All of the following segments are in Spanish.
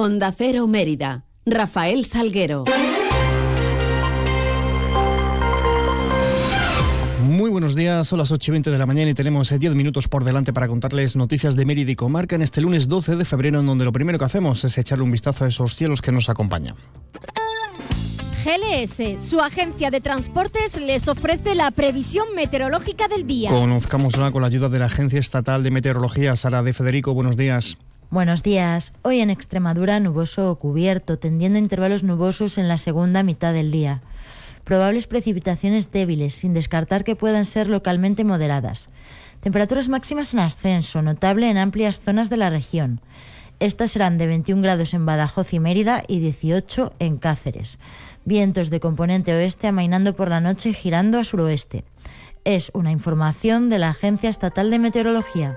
Onda Cero Mérida. Rafael Salguero. Muy buenos días, son las 8 y 20 de la mañana y tenemos 10 eh, minutos por delante para contarles noticias de Mérida y Comarca en este lunes 12 de febrero, en donde lo primero que hacemos es echarle un vistazo a esos cielos que nos acompañan. GLS, su agencia de transportes, les ofrece la previsión meteorológica del día. Conozcámosla con la ayuda de la Agencia Estatal de Meteorología, Sara de Federico. Buenos días. Buenos días. Hoy en Extremadura nuboso o cubierto, tendiendo intervalos nubosos en la segunda mitad del día. Probables precipitaciones débiles, sin descartar que puedan ser localmente moderadas. Temperaturas máximas en ascenso, notable en amplias zonas de la región. Estas serán de 21 grados en Badajoz y Mérida y 18 en Cáceres. Vientos de componente oeste amainando por la noche girando a suroeste. Es una información de la Agencia Estatal de Meteorología.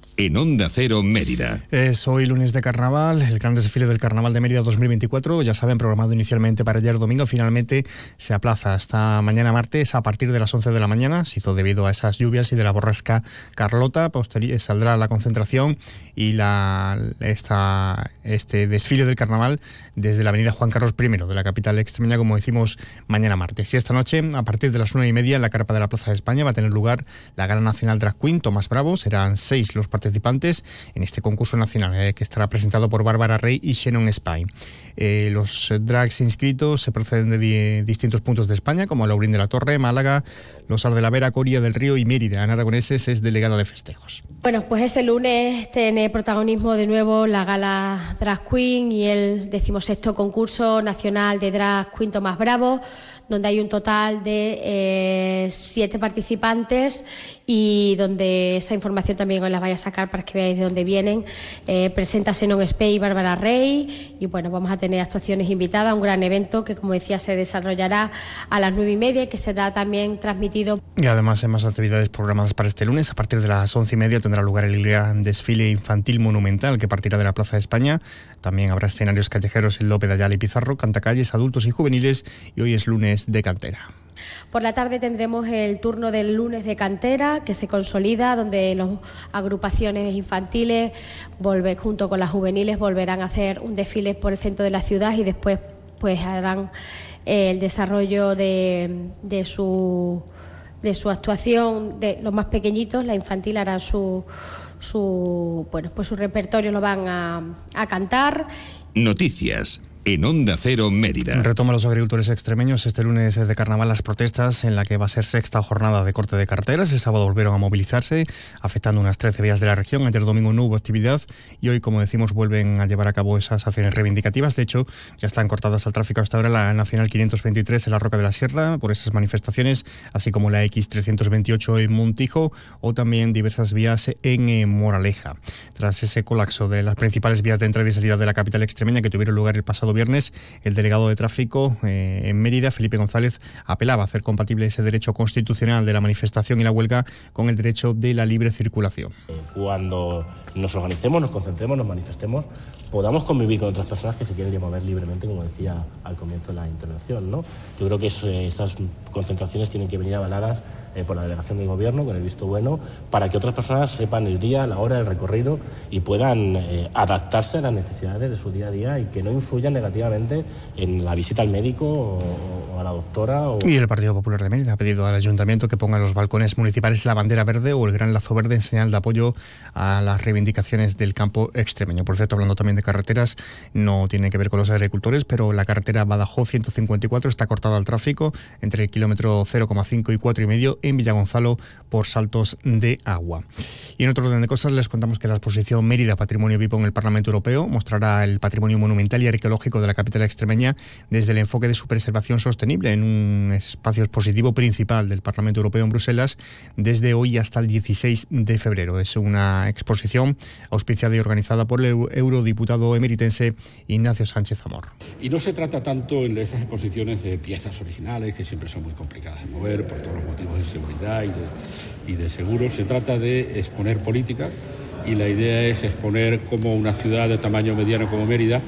en Onda Cero Mérida. Es hoy lunes de carnaval, el gran desfile del Carnaval de Mérida 2024, ya saben, programado inicialmente para ayer domingo, finalmente se aplaza hasta mañana martes a partir de las 11 de la mañana, se hizo debido a esas lluvias y de la borrasca Carlota, posterior saldrá la concentración y la, esta, este desfile del carnaval desde la avenida Juan Carlos I de la capital extremeña, como decimos, mañana martes. Y esta noche, a partir de las una y media, en la carpa de la Plaza de España va a tener lugar la Gala Nacional Drag Queen Tomás Bravo. Serán seis los participantes en este concurso nacional eh, que estará presentado por Bárbara Rey y Shannon Spine. Eh, los drags inscritos se proceden de distintos puntos de España, como Laurín de la Torre, Málaga, Los Ar de la Vera, Coria del Río y Mérida. Ana Aragoneses es delegada de festejos. Bueno, pues ese lunes tiene protagonismo de nuevo la gala Drag Queen y el decimosexto concurso nacional de Drag Queen Tomás Bravo, donde hay un total de eh, siete participantes y donde esa información también os la vaya a sacar para que veáis de dónde vienen. Eh, presenta Senon Spey y Bárbara Rey y bueno, vamos a tener actuaciones invitadas, un gran evento que como decía se desarrollará a las nueve y media y que será también transmitido. Y además hay más actividades programadas para este lunes. A partir de las once y media tendrá lugar el gran desfile infantil monumental que partirá de la Plaza de España. También habrá escenarios callejeros en López de Ayala y Pizarro, cantacalles, adultos y juveniles y hoy es lunes de cantera. Por la tarde tendremos el turno del lunes de cantera que se consolida, donde las agrupaciones infantiles, volver, junto con las juveniles, volverán a hacer un desfile por el centro de la ciudad y después pues harán el desarrollo de, de su de su actuación de los más pequeñitos, la infantil hará su, su bueno pues su repertorio lo van a, a cantar. Noticias en Onda Cero Mérida. Retoma los agricultores extremeños este lunes de carnaval las protestas en la que va a ser sexta jornada de corte de carteras. El sábado volvieron a movilizarse, afectando unas 13 vías de la región. Ayer domingo no hubo actividad y hoy, como decimos, vuelven a llevar a cabo esas acciones reivindicativas. De hecho, ya están cortadas al tráfico hasta ahora la Nacional 523 en la Roca de la Sierra por esas manifestaciones, así como la X328 en Montijo o también diversas vías en eh, Moraleja. Tras ese colapso de las principales vías de entrada y salida de la capital extremeña que tuvieron lugar el pasado viernes, el delegado de tráfico eh, en Mérida, Felipe González, apelaba a hacer compatible ese derecho constitucional de la manifestación y la huelga con el derecho de la libre circulación. Cuando nos organicemos, nos concentremos, nos manifestemos, podamos convivir con otras personas que se quieren mover libremente, como decía al comienzo de la intervención. ¿no? Yo creo que esas concentraciones tienen que venir avaladas eh, por la delegación del gobierno, con el visto bueno, para que otras personas sepan el día, la hora, el recorrido y puedan eh, adaptarse a las necesidades de su día a día y que no influyan negativamente en la visita al médico o, a la doctora. Y el Partido Popular de Mérida ha pedido al ayuntamiento que ponga en los balcones municipales la bandera verde o el gran lazo verde en señal de apoyo a las reivindicaciones del campo extremeño. Por cierto, hablando también de carreteras, no tiene que ver con los agricultores, pero la carretera Badajoz 154 está cortada al tráfico entre el kilómetro 0,5 y 4,5 en Villagonzalo por saltos de agua. Y en otro orden de cosas les contamos que la exposición Mérida Patrimonio Vivo en el Parlamento Europeo mostrará el patrimonio monumental y arqueológico de la capital extremeña desde el enfoque de su preservación sostenible en un espacio expositivo principal del Parlamento Europeo en Bruselas desde hoy hasta el 16 de febrero. Es una exposición auspiciada y organizada por el eurodiputado emeritense Ignacio Sánchez Amor. Y no se trata tanto en esas exposiciones de piezas originales, que siempre son muy complicadas de mover por todos los motivos de seguridad y de, y de seguro. Se trata de exponer políticas y la idea es exponer cómo una ciudad de tamaño mediano como Mérida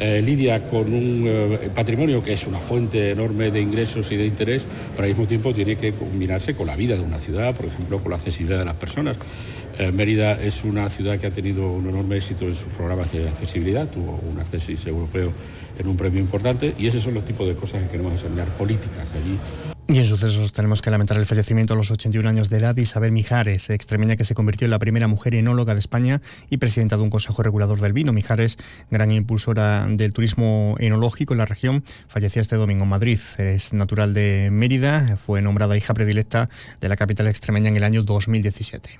eh, lidia con un eh, patrimonio que es una fuente enorme de ingresos y de interés, pero al mismo tiempo tiene que combinarse con la vida de una ciudad, por ejemplo, con la accesibilidad de las personas. Eh, Mérida es una ciudad que ha tenido un enorme éxito en sus programas de accesibilidad, tuvo un acceso europeo en un premio importante y esos son los tipos de cosas que queremos enseñar, políticas allí. Y en sucesos tenemos que lamentar el fallecimiento a los 81 años de edad de Isabel Mijares, extremeña que se convirtió en la primera mujer enóloga de España y presidenta de un consejo regulador del vino. Mijares, gran impulsora del turismo enológico en la región, fallecía este domingo en Madrid. Es natural de Mérida, fue nombrada hija predilecta de la capital extremeña en el año 2017.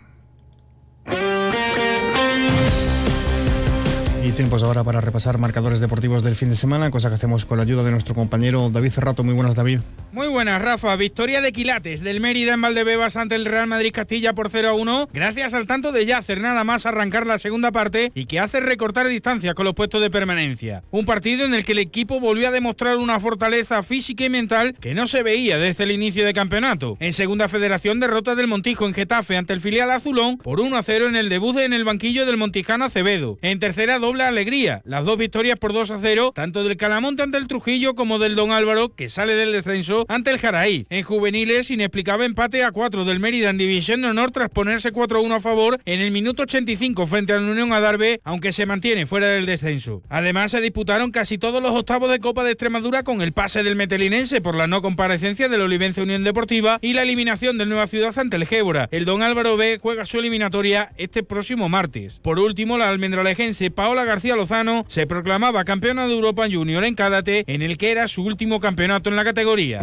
Y tiempos ahora para repasar marcadores deportivos del fin de semana, cosa que hacemos con la ayuda de nuestro compañero David Cerrato. Muy buenas, David. Muy buenas, Rafa. Victoria de Quilates del Mérida en Valdebebas ante el Real Madrid Castilla por 0 a 1, gracias al tanto de Yacer, nada más arrancar la segunda parte y que hace recortar distancias con los puestos de permanencia. Un partido en el que el equipo volvió a demostrar una fortaleza física y mental que no se veía desde el inicio de campeonato. En segunda federación, derrota del Montijo en Getafe ante el filial azulón por 1 a 0 en el debut en el banquillo del Montijano Acevedo. En tercera, doble alegría. Las dos victorias por 2 a 0, tanto del Calamonte ante el Trujillo como del Don Álvaro, que sale del descenso ante el Jaraí. En juveniles, inexplicable empate a 4 del Mérida en División de Honor tras ponerse 4-1 a favor en el minuto 85 frente a la Unión Adarve, aunque se mantiene fuera del descenso. Además, se disputaron casi todos los octavos de Copa de Extremadura con el pase del Metelinense por la no comparecencia del Olivense Unión Deportiva y la eliminación del Nueva Ciudad ante el Gébora. El Don Álvaro B juega su eliminatoria este próximo martes. Por último, la almendralejense Paola García Lozano se proclamaba campeona de Europa Junior en Cádate, en el que era su último campeonato en la categoría.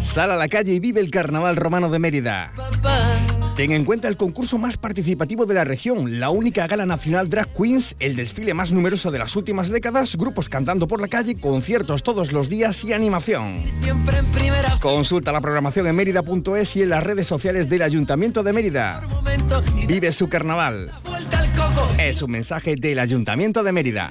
Sal a la calle y vive el Carnaval Romano de Mérida. Ten en cuenta el concurso más participativo de la región, la única gala nacional Drag Queens, el desfile más numeroso de las últimas décadas, grupos cantando por la calle, conciertos todos los días y animación. Consulta la programación en mérida.es y en las redes sociales del Ayuntamiento de Mérida. Vive su carnaval. vuelta al coco. Es un mensaje del Ayuntamiento de Mérida.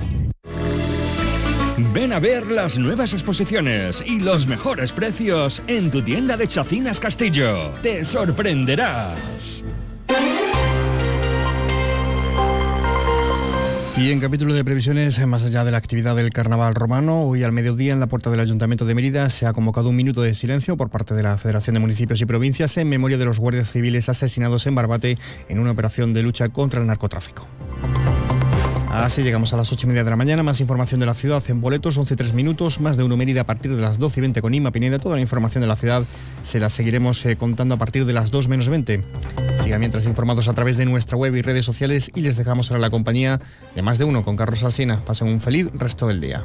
Ven a ver las nuevas exposiciones y los mejores precios en tu tienda de Chacinas Castillo. Te sorprenderás. Y en capítulo de previsiones, más allá de la actividad del carnaval romano, hoy al mediodía en la puerta del Ayuntamiento de Mérida se ha convocado un minuto de silencio por parte de la Federación de Municipios y Provincias en memoria de los guardias civiles asesinados en Barbate en una operación de lucha contra el narcotráfico. Así llegamos a las 8 y media de la mañana. Más información de la ciudad en boletos, 11 3 minutos. Más de uno Mérida a partir de las 12 y 20 con Ima Pineda. Toda la información de la ciudad se la seguiremos eh, contando a partir de las 2 menos 20. Sigan mientras informados a través de nuestra web y redes sociales y les dejamos ahora la compañía de más de uno con Carlos Alsina. Pasen un feliz resto del día.